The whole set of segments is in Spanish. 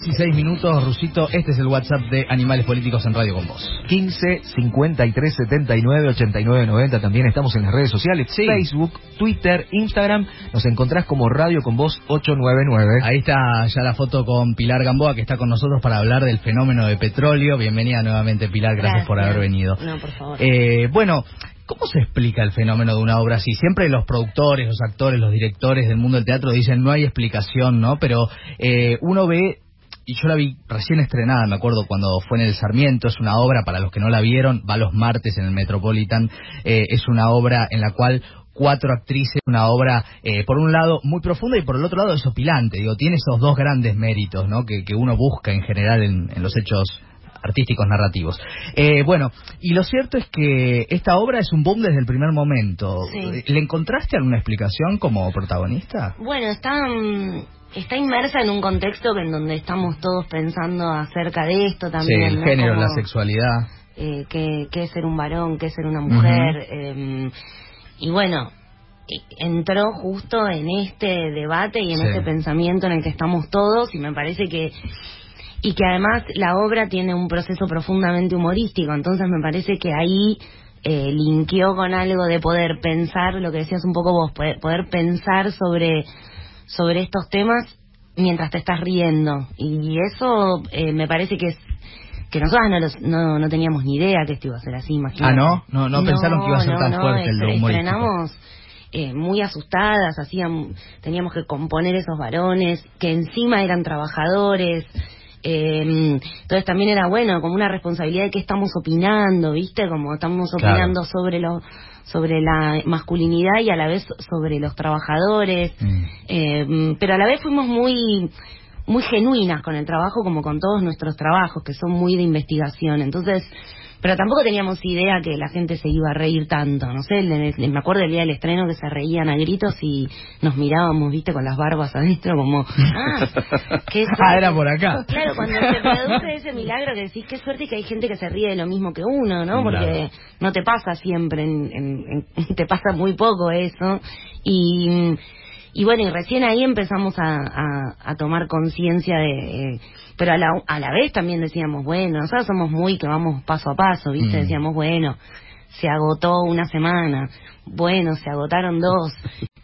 16 minutos, Rusito. Este es el WhatsApp de Animales Políticos en Radio con Vos. 15 53 79 89 90. También estamos en las redes sociales: Sí. Facebook, Twitter, Instagram. Nos encontrás como Radio con Vos 899. Ahí está ya la foto con Pilar Gamboa, que está con nosotros para hablar del fenómeno de petróleo. Bienvenida nuevamente, Pilar. Gracias, por haber venido. No, por favor. Eh, bueno, ¿cómo se explica el fenómeno de una obra así? Siempre los productores, los actores, los directores del mundo del teatro dicen no hay explicación, ¿no? Pero eh, uno ve, y yo la vi recién estrenada, me acuerdo cuando fue en el Sarmiento, es una obra, para los que no la vieron, va los martes en el Metropolitan, eh, es una obra en la cual cuatro actrices, una obra, eh, por un lado, muy profunda y por el otro lado, desopilante. Digo, tiene esos dos grandes méritos, ¿no? Que, que uno busca en general en, en los hechos artísticos narrativos. Eh, bueno, y lo cierto es que esta obra es un boom desde el primer momento. Sí. ¿Le encontraste alguna explicación como protagonista? Bueno, está, mm, está inmersa en un contexto en donde estamos todos pensando acerca de esto también. sí, el ¿no? género, Como, la sexualidad. eh, qué, qué es ser un varón, qué es ser una mujer. eh, y bueno, entró justo en este debate y en Sí. este pensamiento en el que estamos todos y me parece que y que además la obra tiene un proceso profundamente humorístico, entonces me parece que ahí eh, linkeó con algo de poder pensar, lo que decías un poco vos, poder, poder pensar sobre, sobre estos temas mientras te estás riendo. Y eso eh, me parece que es que nosotras no, los- no, no teníamos ni idea que esto iba a ser así, imagínate. Ah, ¿no? No, no pensaron que iba a ser no, tan no, fuerte el. Estrenamos eh, muy asustadas, hacían, teníamos que componer esos varones, que encima eran trabajadores. eh, entonces también era bueno, como una responsabilidad de qué estamos opinando, ¿viste? Como estamos Claro. opinando sobre lo sobre la masculinidad y a la vez sobre los trabajadores. Mm. Eh, pero a la vez fuimos muy muy genuinas con el trabajo como con todos nuestros trabajos que son muy de investigación entonces pero tampoco teníamos idea que la gente se iba a reír tanto no sé le- le- me acuerdo el día del estreno que se reían a gritos y nos mirábamos viste con las barbas adentro como ah qué Ah, suerte". era por acá. claro cuando se produce ese milagro que decís qué suerte que hay gente que se ríe de lo mismo que uno no porque Claro. no te pasa siempre en- en- en- te pasa muy poco eso y y bueno, y recién ahí empezamos a, a, a tomar conciencia de... eh, pero a la, a la vez también decíamos, bueno, nosotros somos muy que vamos paso a paso, ¿viste? Mm. Decíamos, bueno, se agotó una semana, bueno, se agotaron dos,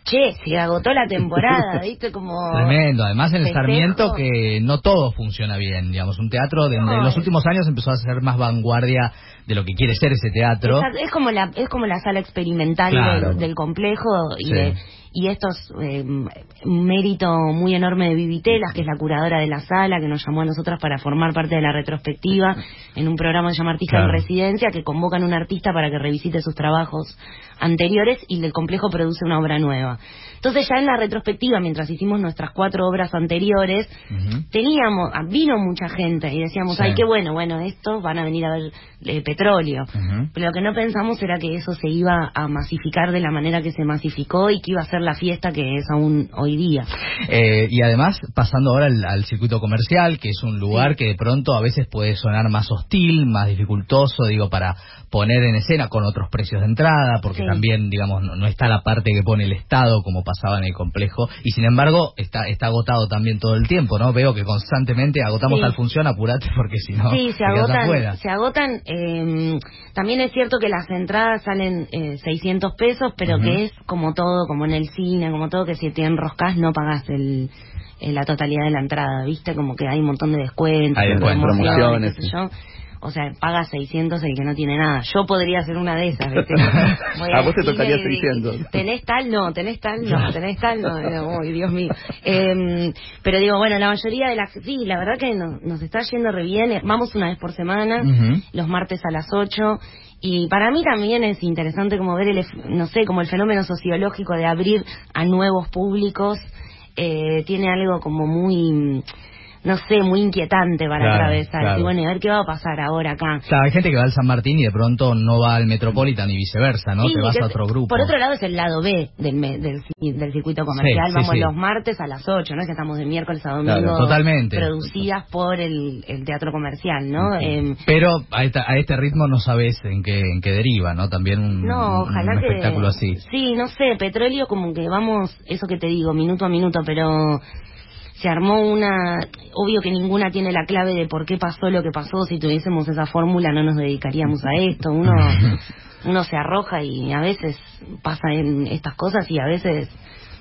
che, se agotó la temporada, ¿viste? Como... Tremendo, además en el festejo. Sarmiento que no todo funciona bien, digamos, un teatro de, No, en los últimos años empezó a ser más vanguardia de lo que quiere ser ese teatro. Es como la es como la sala experimental Claro. del, del complejo y Sí. de- y esto es eh, un mérito muy enorme de Vivitelas, que es la curadora de la sala, que nos llamó a nosotras para formar parte de la retrospectiva en un programa que se llama Artista Claro. en Residencia, que convocan a un artista para que revisite sus trabajos anteriores y el complejo produce una obra nueva. Entonces ya en la retrospectiva, mientras hicimos nuestras cuatro obras anteriores, Ujú. teníamos, ah, vino mucha gente y decíamos, Sí. ay, qué bueno, bueno, estos van a venir a ver eh, petróleo. Pero lo que no pensamos era que eso se iba a masificar de la manera que se masificó y que iba a ser la fiesta que es aún hoy día. Eh, y además, pasando ahora al, al circuito comercial, que es un lugar que de pronto a veces puede sonar más hostil, más dificultoso, digo, para poner en escena con otros precios de entrada, porque Sí. también, digamos, no, no está la parte que pone el Estado como pasaba en el complejo, y sin embargo está, está agotado también todo el tiempo, ¿no? Veo que constantemente agotamos Sí. tal función, apurate porque si no, sí, se agotan, se agotan. eh, también es cierto que las entradas salen eh, 600 pesos, pero que es como todo, como en el como todo, que si te enroscas no pagas el, eh, la totalidad de la entrada, ¿viste? Como que hay un montón de descuentos, Hay descuentos, promociones, yo. O sea, paga 600 el que no tiene nada. Yo podría ser una de esas, ¿viste? A vos te tocaría y- 600. ¿Tenés tal? No, tenés tal, no, tenés tal, no, no, uy, Dios mío. Em, pero digo, bueno, la mayoría de las, sí, la verdad que no- nos está yendo re bien, eh, vamos una vez por semana, los martes a las 8, y para mí también es interesante como ver el, no sé, como el fenómeno sociológico de abrir a nuevos públicos, eh, tiene algo como muy, no sé, muy inquietante para Claro, atravesar. claro. Y bueno, a ver qué va a pasar ahora acá. Claro, hay gente que va al San Martín y de pronto no va al Metropolitan y viceversa, ¿no? Sí, Te vas a otro grupo. Por otro lado es el lado B del, del, ci- del circuito comercial. Sí, Vamos sí. los martes a las 8, no es que estamos de miércoles a domingo. Claro, totalmente. Producidas por el, el teatro comercial, ¿no? Em, Pero a, esta- a este ritmo no sabes en qué, en qué deriva, ¿no? También un, no, un que... espectáculo así. Sí, no sé, petróleo como que vamos, eso que te digo, minuto a minuto, pero se armó una, obvio que ninguna tiene la clave de por qué pasó lo que pasó, si tuviésemos esa fórmula no nos dedicaríamos a esto, uno, uno se arroja y a veces pasa en estas cosas y a veces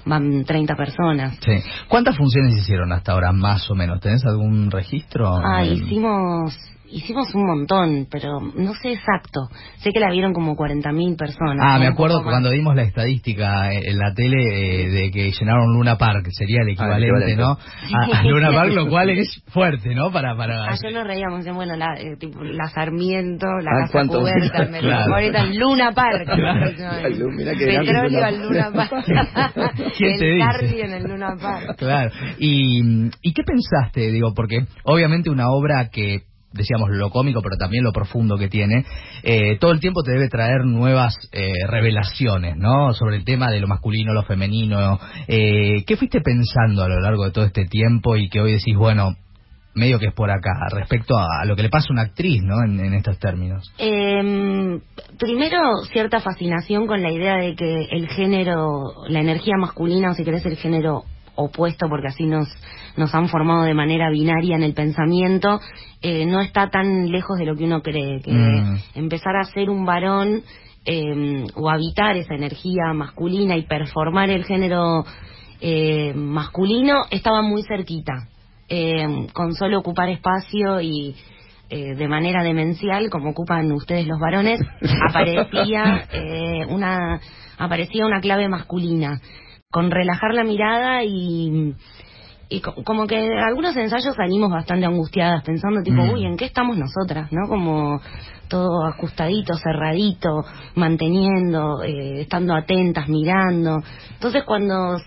van 30 personas. Sí. ¿Cuántas funciones hicieron hasta ahora, más o menos? ¿Tenés algún registro? Ah, hicimos hicimos un montón, pero no sé exacto. Sé que la vieron como 40.000 personas. Ah, me acuerdo cuando dimos la estadística en la tele eh, de que llenaron Luna Park, sería el ah, equivalente, ¿no? A, Luna Park, lo cual es fuerte, ¿no? Para, para... Ah, yo nos reíamos, bueno, la, eh, tipo, la Sarmiento, la ah, Casa Cubierta, me claro. ahorita Luna Park. Petróleo al Luna Park. ¿Quién te dice? en el Luna Park. Claro. ¿Y, ¿Y qué pensaste? Digo, porque obviamente una obra que decíamos lo cómico, pero también lo profundo que tiene, eh, todo el tiempo te debe traer nuevas eh, revelaciones, ¿no? Sobre el tema de lo masculino, lo femenino. Eh, ¿Qué fuiste pensando a lo largo de todo este tiempo y que hoy decís, bueno, medio que es por acá, respecto a, lo que le pasa a una actriz, ¿no? En, estos términos. Em, primero, cierta fascinación con la idea de que el género, la energía masculina, o si querés el género opuesto, porque así nos, nos han formado de manera binaria en el pensamiento, eh, no está tan lejos de lo que uno cree. Que mm. empezar a ser un varón eh, o habitar esa energía masculina y performar el género eh, masculino estaba muy cerquita. con solo ocupar espacio y de manera demencial, como ocupan ustedes los varones, aparecía una aparecía una clave masculina con relajar la mirada y, y como que algunos ensayos salimos bastante angustiadas pensando tipo, mm. uy, ¿en qué estamos nosotras? ¿No? Como todo ajustadito, cerradito, manteniendo, eh, estando atentas, mirando. Entonces cuando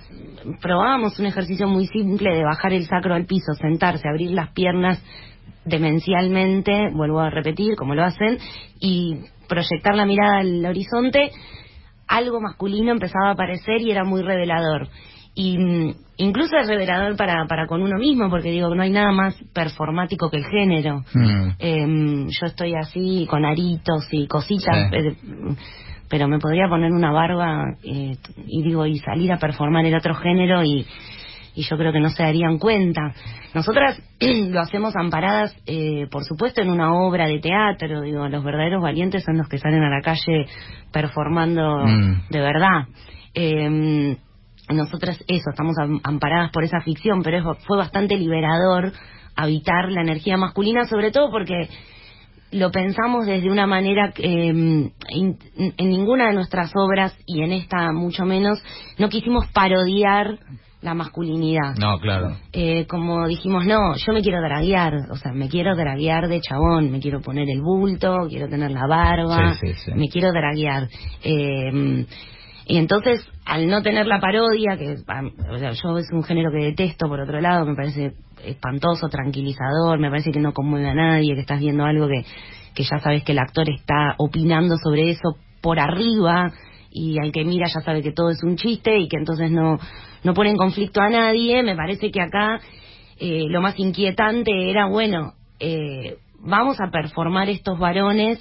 probábamos un ejercicio muy simple de bajar el sacro al piso, sentarse, abrir las piernas demencialmente, vuelvo a repetir, como lo hacen, y proyectar la mirada al horizonte, algo masculino empezaba a aparecer y era muy revelador. Y mm, incluso es revelador para, para con uno mismo, porque digo, no hay nada más performático que el género. Mm. Em, yo estoy así con aritos y cositas, pero me podría poner una barba eh, y digo, y salir a performar el otro género y, y yo creo que no se darían cuenta. Nosotras lo hacemos amparadas, eh, por supuesto, en una obra de teatro. Digo, los verdaderos valientes son los que salen a la calle performando mm. de verdad. Eh, nosotras, eso, estamos amparadas por esa ficción, pero fue bastante liberador habitar la energía masculina, sobre todo porque lo pensamos desde una manera que em, en ninguna de nuestras obras y en esta mucho menos no quisimos parodiar la masculinidad. No, claro. Eh, como dijimos, no, yo me quiero draguear, o sea, me quiero draguear de chabón, me quiero poner el bulto, quiero tener la barba, me quiero draguear. Eh, y entonces, al no tener la parodia, que o sea, yo es un género que detesto, por otro lado, me parece espantoso, tranquilizador, me parece que no conmueve a nadie, que estás viendo algo que, que ya sabes que el actor está opinando sobre eso por arriba y al que mira ya sabe que todo es un chiste y que entonces no, no pone en conflicto a nadie, me parece que acá eh, lo más inquietante era, bueno, eh, vamos a performar estos varones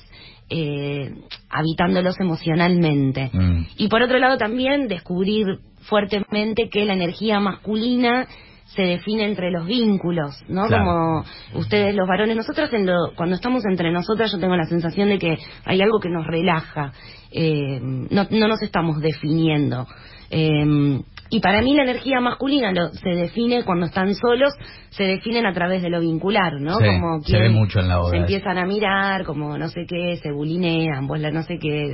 eh, habitándolos emocionalmente. Mm. Y por otro lado también descubrir fuertemente que la energía masculina se define entre los vínculos, ¿no? Como ustedes los varones, nosotros cuando estamos entre nosotras yo tengo la sensación de que hay algo que nos relaja, eh, no, no nos estamos definiendo. Eh, y para mí la energía masculina se define cuando están solos, se definen a través de lo vincular, ¿no? como se ve mucho en la obra. Se empiezan a mirar, como no sé qué, se bulinean, pues la no sé qué.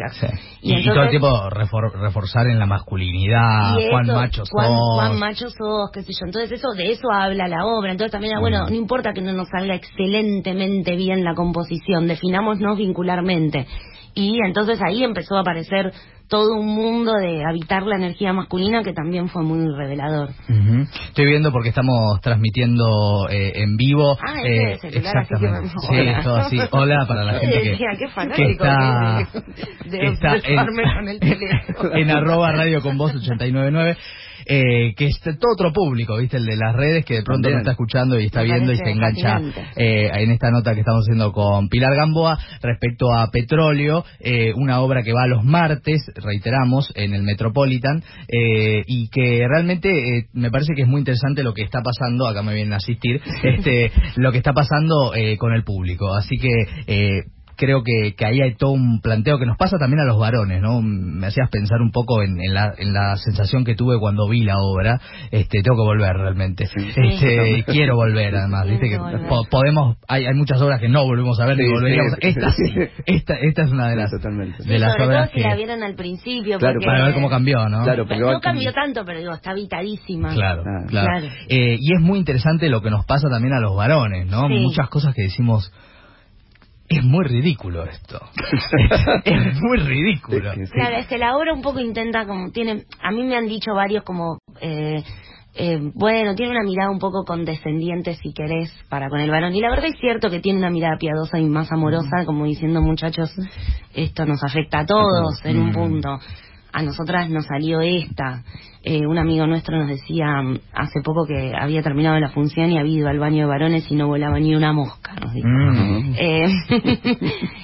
Y, todo el tiempo reforzar en la masculinidad, cuán macho sos. Cuán, macho sos, qué sé yo. Entonces eso de eso habla la obra. Entonces también, bueno, no importa que no nos salga excelentemente bien la composición, definámonos vincularmente. Y entonces ahí empezó a aparecer todo un mundo de habitar la energía masculina que también fue muy revelador. Estoy viendo porque estamos transmitiendo eh, en vivo. Ah, eh, exactamente. sí, todo así. Hola para la gente que, que está, en, con el teléfono. en arroba radio con voz 899. Eh, que es todo otro público, ¿viste? El de las redes que de pronto no está escuchando y está Me viendo y se engancha eh, en esta nota que estamos haciendo con Pilar Gamboa respecto a Petróleo, eh, una obra que va los martes, reiteramos, en el Metropolitan, eh, y que realmente eh, me parece que es muy interesante lo que está pasando, acá me vienen a asistir, este, lo que está pasando eh, con el público. Así que eh, creo que, que ahí hay todo un planteo que nos pasa también a los varones, ¿no? Me hacías pensar un poco en, en la, en la sensación que tuve cuando vi la obra. Este, tengo que volver realmente. Este, y quiero volver además, viste que po- podemos, hay, hay muchas obras que no volvemos a ver Sí, ni volveríamos. sí, esta sí. esta, esta es una de Sí, las, totalmente. de las sobre todo obras si la que, vieron al principio. Claro, porque- para ver cómo cambió, ¿no? Claro, va No cambió tanto, pero digo, está vitadísima. Claro, Ah, claro. claro. Eh, y es muy interesante lo que nos pasa también a los varones, ¿no? Sí. Muchas cosas que decimos, es muy ridículo esto. es muy ridículo. Claro, es que la obra un poco intenta como tiene, a mí me han dicho varios como eh, eh, bueno, tiene una mirada un poco condescendiente si querés para con el varón y la verdad es cierto que tiene una mirada piadosa y más amorosa, como diciendo muchachos, esto nos afecta a todos en un punto. A nosotras nos salió esta. Eh, un amigo nuestro nos decía mm, hace poco que había terminado la función y había ido al baño de varones y no volaba ni una mosca, nos dijo. Mm. Eh,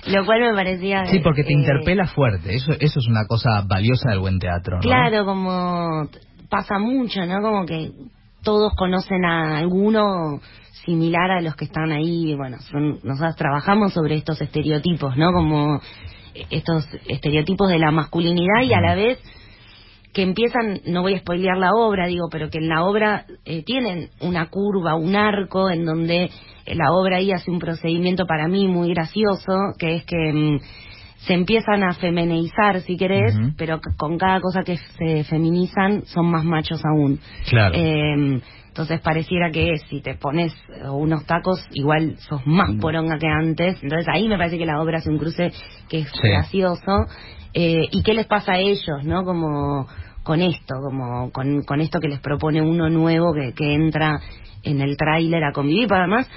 lo cual me parecía... Sí, porque te eh, interpela fuerte. Eso, eso es una cosa valiosa del buen teatro, ¿no? Claro, como pasa mucho, ¿no? Como que todos conocen a alguno similar a los que están ahí. Bueno, son, nosotros trabajamos sobre estos estereotipos, ¿no? Como estos estereotipos de la masculinidad y a la vez que empiezan, no voy a spoilear la obra, digo, pero que en la obra eh, tienen una curva, un arco, en donde eh, la obra ahí hace un procedimiento para mí muy gracioso, que es que mm, se empiezan a femeneizar, si querés, pero con cada cosa que se feminizan son más machos aún. Claro. Eh, entonces pareciera que si te pones eh, unos tacos, igual sos más poronga que antes. Entonces ahí me parece que la obra hace un cruce que es Sí. gracioso. Eh, ¿Y qué les pasa a ellos, no? Como con esto, como con, con esto que les propone uno nuevo que, que entra en el tráiler a convivir. Pero además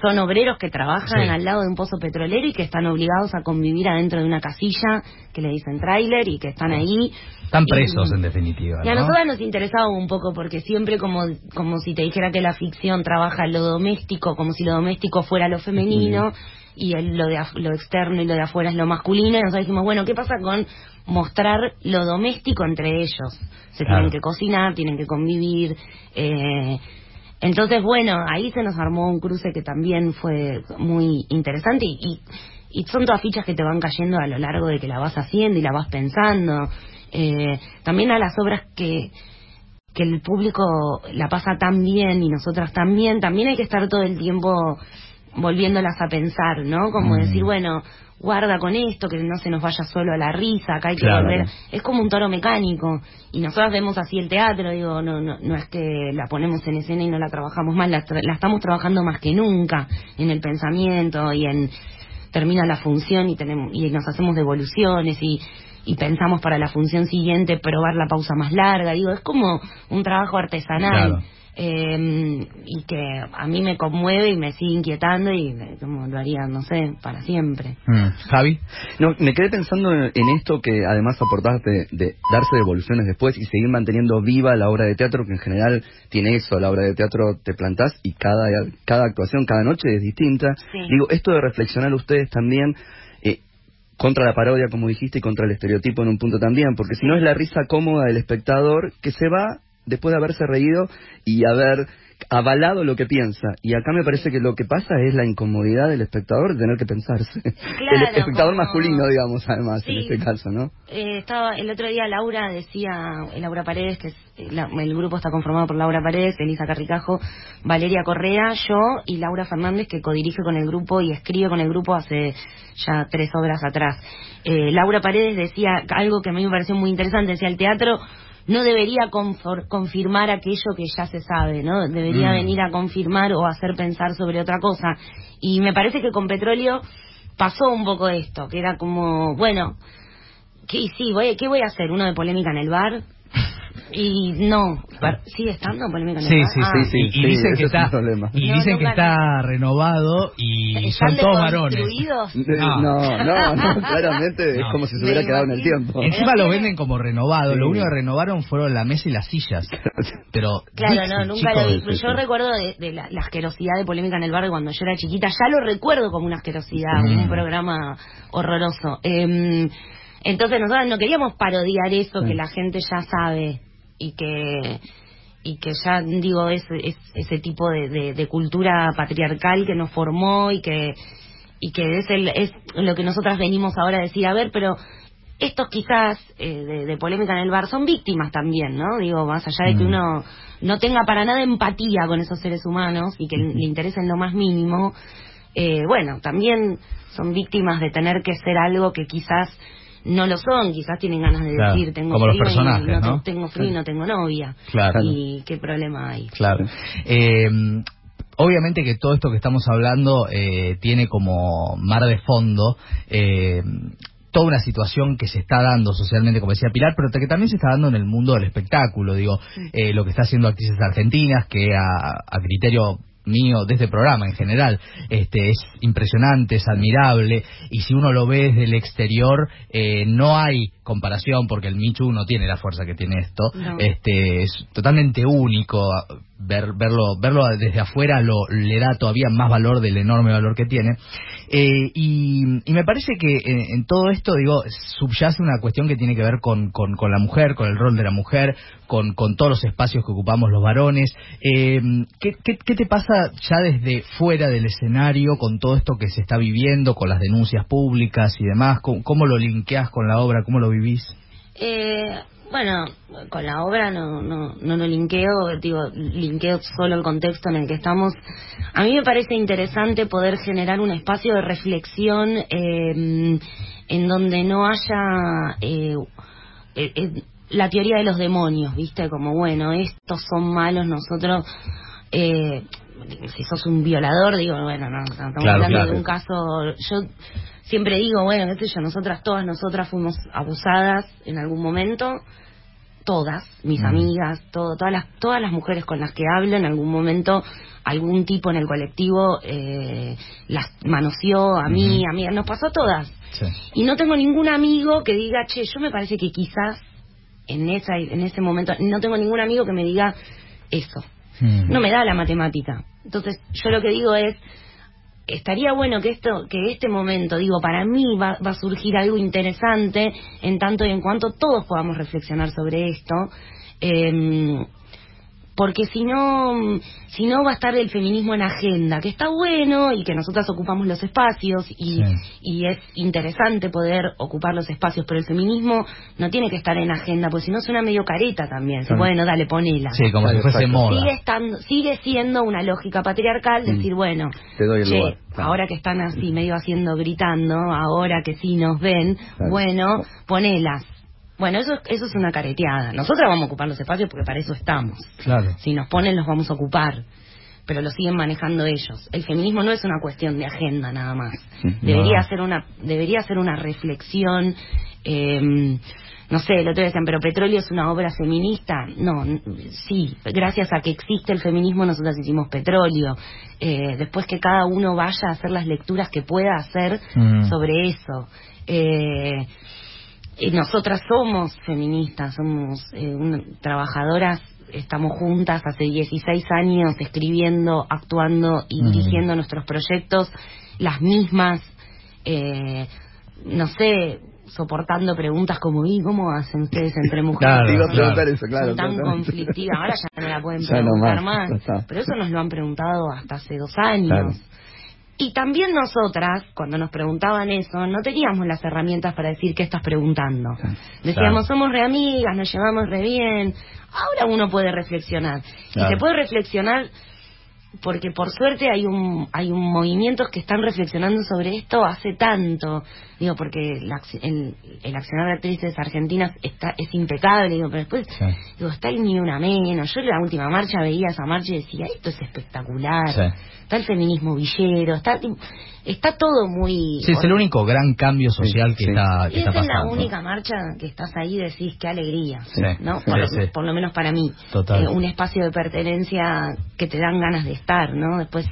son obreros que trabajan Sí. al lado de un pozo petrolero y que están obligados a convivir adentro de una casilla que le dicen tráiler y que están ahí. Están Y- presos, en definitiva, y a ¿no? nosotras nos interesaba un poco porque siempre como, como si te dijera que la ficción trabaja lo doméstico, como si lo doméstico fuera lo femenino y el- lo, de lo externo y lo de afuera es lo masculino. Y nosotros dijimos, bueno, ¿qué pasa con mostrar lo doméstico entre ellos? Se Claro. tienen que cocinar, tienen que convivir. Eh, entonces, bueno, ahí se nos armó un cruce que también fue muy interesante y, y, son todas fichas que te van cayendo a lo largo de que la vas haciendo y la vas pensando. Eh, también a las obras que, que el público la pasa tan bien y nosotras también, también hay que estar todo el tiempo volviéndolas a pensar, ¿no? Como Mm. decir, bueno, guarda con esto, que no se nos vaya solo a la risa, acá hay que Claro. volver. Es como un toro mecánico. Y nosotras vemos así el teatro, digo, no, no, no es que la ponemos en escena y no la trabajamos más, la, tra- la estamos trabajando más que nunca en el pensamiento y en termina la función y tenemos y nos hacemos devoluciones y y pensamos para la función siguiente probar la pausa más larga digo es como un trabajo artesanal Claro. eh, y que a mí me conmueve y me sigue inquietando y como lo haría no sé para siempre Mm. Javi. No, me quedé pensando en, en esto que además aportaste de, de darse devoluciones después y seguir manteniendo viva la obra de teatro, que en general tiene eso, la obra de teatro te plantás y cada, cada actuación, cada noche es distinta. Sí. Digo, esto de reflexionar ustedes también contra la parodia, como dijiste, y contra el estereotipo en un punto también, porque si no es la risa cómoda del espectador que se va después de haberse reído y haber avalado lo que piensa. Y acá me parece que lo que pasa es la incomodidad del espectador de tener que pensarse. el espectador como- masculino, digamos, además, en Sí. este caso, ¿no? Eh, estaba el otro día Laura decía eh, Laura Paredes que es, eh, la- el grupo está conformado por Laura Paredes Elisa Carricajo Valeria Correa yo y Laura Fernández que codirige con el grupo y escribe con el grupo hace ya tres obras atrás Eh, Laura Paredes decía algo que a mí me pareció muy interesante decía el teatro no debería confor- confirmar aquello que ya se sabe, ¿no? Debería Mm. venir a confirmar o hacer pensar sobre otra cosa. Y me parece que con petróleo pasó un poco esto, que era como, bueno, ¿Qué, sí, voy, ¿qué voy a hacer? ¿Uno de polémica en el bar? Y no, sigue estando polémica en el Sí, sí, Ah, sí, sí. Y sí, dicen que es está problema. y No, dicen que está renovado y ¿Están son todos varones. No. No, no, no, claramente es como si se hubiera quedado en el tiempo. Encima lo venden como renovado. Sí. Lo único que renovaron fueron la mesa y las sillas. Pero Claro, no, nunca lo vi. Yo recuerdo de, de la, la asquerosidad de polémica en el barrio cuando yo era chiquita. Ya lo recuerdo como una asquerosidad, Mm. un programa horroroso. Em, entonces nosotros no queríamos parodiar eso Sí. que la gente ya sabe y que y que ya digo es, es ese tipo de, de- de cultura patriarcal que nos formó y que y que es el es lo que nosotras venimos ahora a decir a ver pero estos quizás eh, de, de polémica en el bar son víctimas también, ¿no? Digo, más allá de que Mm. uno no tenga para nada empatía con esos seres humanos y que le interese en lo más mínimo, eh, bueno, también son víctimas de tener que ser algo que quizás no lo son, quizás tienen ganas de Claro, decir, tengo como los frío y no, ¿no? tengo frío no tengo novia. Claro. Y qué problema hay. Claro. Eh, obviamente que todo esto que estamos hablando eh, tiene como mar de fondo eh, toda una situación que se está dando socialmente, como decía Pilar, pero que también se está dando en el mundo del espectáculo. Digo, eh, lo que está haciendo actrices argentinas, que a, a criterio mío de este programa en general este es impresionante es admirable y si uno lo ve desde el exterior eh, no hay comparación porque el Michu no tiene la fuerza que tiene esto No. este es totalmente único ver verlo verlo desde afuera lo le da todavía más valor del enorme valor que tiene. Eh, y, y me parece que en, todo esto digo subyace una cuestión que tiene que ver con, con, con la mujer con el rol de la mujer con, con todos los espacios que ocupamos los varones. Eh, ¿qué, qué, qué te pasa ya desde fuera del escenario con todo esto que se está viviendo con las denuncias públicas y demás cómo, cómo lo linkeás con la obra cómo lo vivís Eh, bueno, con la obra no, no, no lo linkeo, digo, linkeo solo el contexto en el que estamos. A mí me parece interesante poder generar un espacio de reflexión eh, en donde no haya eh, eh, eh, la teoría de los demonios, ¿viste? Como, bueno, estos son malos, nosotros... Eh, si sos un violador, digo, bueno, no, estamos Claro, hablando claro. de un caso, yo siempre digo, bueno, qué sé yo, nosotras, todas nosotras fuimos abusadas en algún momento, todas, mis Mm. amigas, todo, todas las todas las mujeres con las que hablo en algún momento algún tipo en el colectivo eh, las manoseó a mí, a mí, nos pasó a todas. sí. Y no tengo ningún amigo que diga, che, yo me parece que quizás en esa en ese momento no tengo ningún amigo que me diga eso. Mm. No me da la matemática. Entonces, yo lo que digo es estaría bueno que esto que este momento digo para mí va, va a surgir algo interesante en tanto y en cuanto todos podamos reflexionar sobre esto. Em, porque si no si no va a estar el feminismo en agenda que está bueno y que nosotras ocupamos los espacios y, Sí. y es interesante poder ocupar los espacios pero el feminismo no tiene que estar en agenda porque si no suena medio careta también Claro. bueno dale ponela Sí, como Claro, si fuese moda. sigue estando sigue siendo una lógica patriarcal Mm. decir bueno Te doy el che, lugar. Claro. ahora que están así medio haciendo gritando ahora que sí nos ven Claro. bueno ponelas bueno eso eso es una careteada nosotras vamos a ocupar los espacios porque para eso estamos Claro. si nos ponen los vamos a ocupar pero lo siguen manejando ellos el feminismo no es una cuestión de agenda nada más debería No. ser una debería ser una reflexión eh, no sé, el otro día decían, pero Petróleo es una obra feminista. No, sí, gracias a que existe el feminismo nosotros hicimos Petróleo. Eh, después que cada uno vaya a hacer las lecturas que pueda hacer Mm. sobre eso. Eh, y nosotras somos feministas, somos eh, un- trabajadoras, estamos juntas hace 16 años escribiendo, actuando y dirigiendo nuestros proyectos, las mismas, eh, no sé, soportando preguntas como, ¿y cómo hacen ustedes entre mujeres? Claro, preguntar claro. eso, claro. son tan conflictivas. Ahora ya no la pueden no preguntar más. Pero eso nos lo han preguntado hasta hace dos años. Y también nosotras, cuando nos preguntaban eso, no teníamos las herramientas para decir qué estás preguntando. Decíamos, somos re amigas, nos llevamos re bien. Ahora uno puede reflexionar. Claro. Y se puede reflexionar porque por suerte hay un hay un movimientos que están reflexionando sobre esto hace tanto. Digo porque el, el, accionar de actrices argentinas está es impecable digo pero después digo está el ni una menos. Yo en la última marcha veía esa marcha y decía esto es espectacular. Está el feminismo villero está está todo muy sí es el único gran cambio social que está que y está esa es la pasando. única marcha que estás ahí y decís qué alegría Sí. no Sí, por, lo- sí. por lo menos para mí Total. Eh, un espacio de pertenencia que te dan ganas de estar no después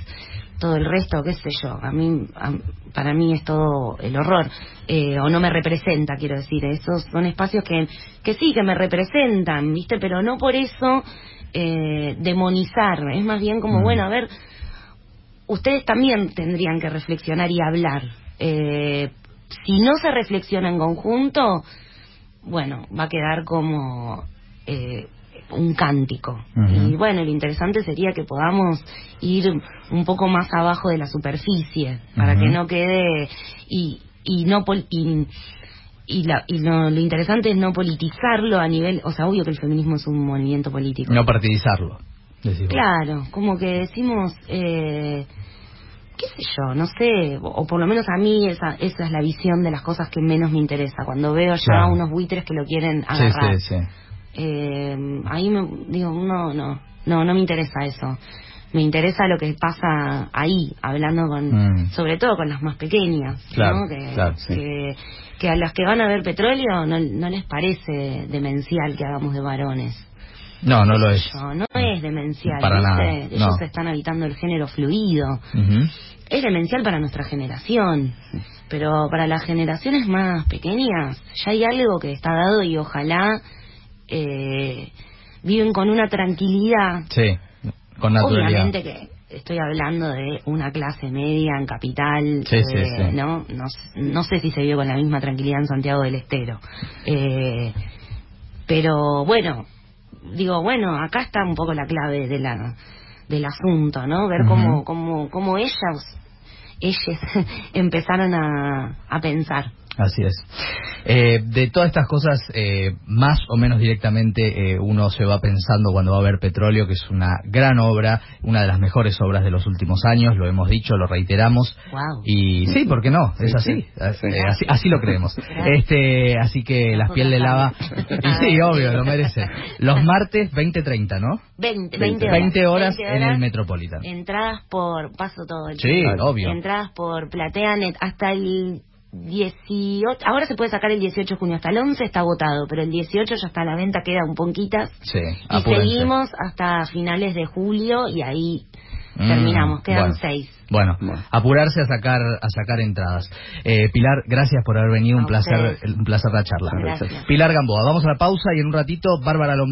todo el resto qué sé yo a mí a- para mí es todo el horror eh, o no me representa quiero decir esos son espacios que que sí que me representan viste pero no por eso eh, demonizar es más bien como Mm. bueno a ver ustedes también tendrían que reflexionar y hablar. Eh, si no se reflexiona en conjunto, bueno, va a quedar como eh, un cántico. Y bueno, lo interesante sería que podamos ir un poco más abajo de la superficie, para que no quede y, y no pol- y, y, la- y lo interesante es no politizarlo a nivel, o sea, obvio que el feminismo es un movimiento político. No partidizarlo. Claro, como que decimos, eh, qué sé yo, no sé, o, por lo menos a mí esa, esa es la visión de las cosas que menos me interesa, cuando veo ya Claro. unos buitres que lo quieren Sí, agarrar. sí, sí. Eh, ahí me digo, no, no, no, no me interesa eso. Me interesa lo que pasa ahí, hablando con, Mm. sobre todo con las más pequeñas, Claro, ¿no? Que, claro, sí. que, que a las que van a ver petróleo no, no les parece demencial que hagamos de varones. No, no lo es. No, no es demencial, Para nada, Ellos no. están habitando el género fluido. Es demencial para nuestra generación, pero para las generaciones más pequeñas ya hay algo que está dado y ojalá eh, viven con una tranquilidad. Sí, con naturalidad. Obviamente que estoy hablando de una clase media en capital, Sí, sí, eh, sí. ¿no? No, no sé si se vive con la misma tranquilidad en Santiago del Estero. Eh, pero bueno, digo, bueno, acá está un poco la clave de la del asunto, ¿no? Ver cómo, cómo, cómo ellas, ellas empezaron a, a pensar. Así es. Eh, de todas estas cosas, eh, más o menos directamente, eh, uno se va pensando cuando va a ver Petróleo, que es una gran obra, una de las mejores obras de los últimos años, lo hemos dicho, lo reiteramos. Wow. Y sí, ¿por qué no? Es así, sí. Eh, así, así lo creemos. Este, así que las piel de lava, y sí, obvio, lo merece. Los martes 20.30, ¿no? 20, 20 20 horas. 20 horas 20 en el Metropolitan. Entradas por, paso todo el Sí, tiempo. obvio. Entradas por Plateanet hasta el 18, ahora se puede sacar el 18 de junio, hasta el 11 está agotado, pero el 18 ya está a la venta, quedan poquitas. Sí, Y apúrense. seguimos hasta finales de julio y ahí Mm, terminamos, quedan bueno. seis. Bueno, Bueno. apurarse a sacar a sacar entradas. Eh, Pilar, gracias por haber venido, un placer, ustedes. un placer la charla. Gracias. Pilar Gamboa, vamos a la pausa y en un ratito Bárbara Lombardo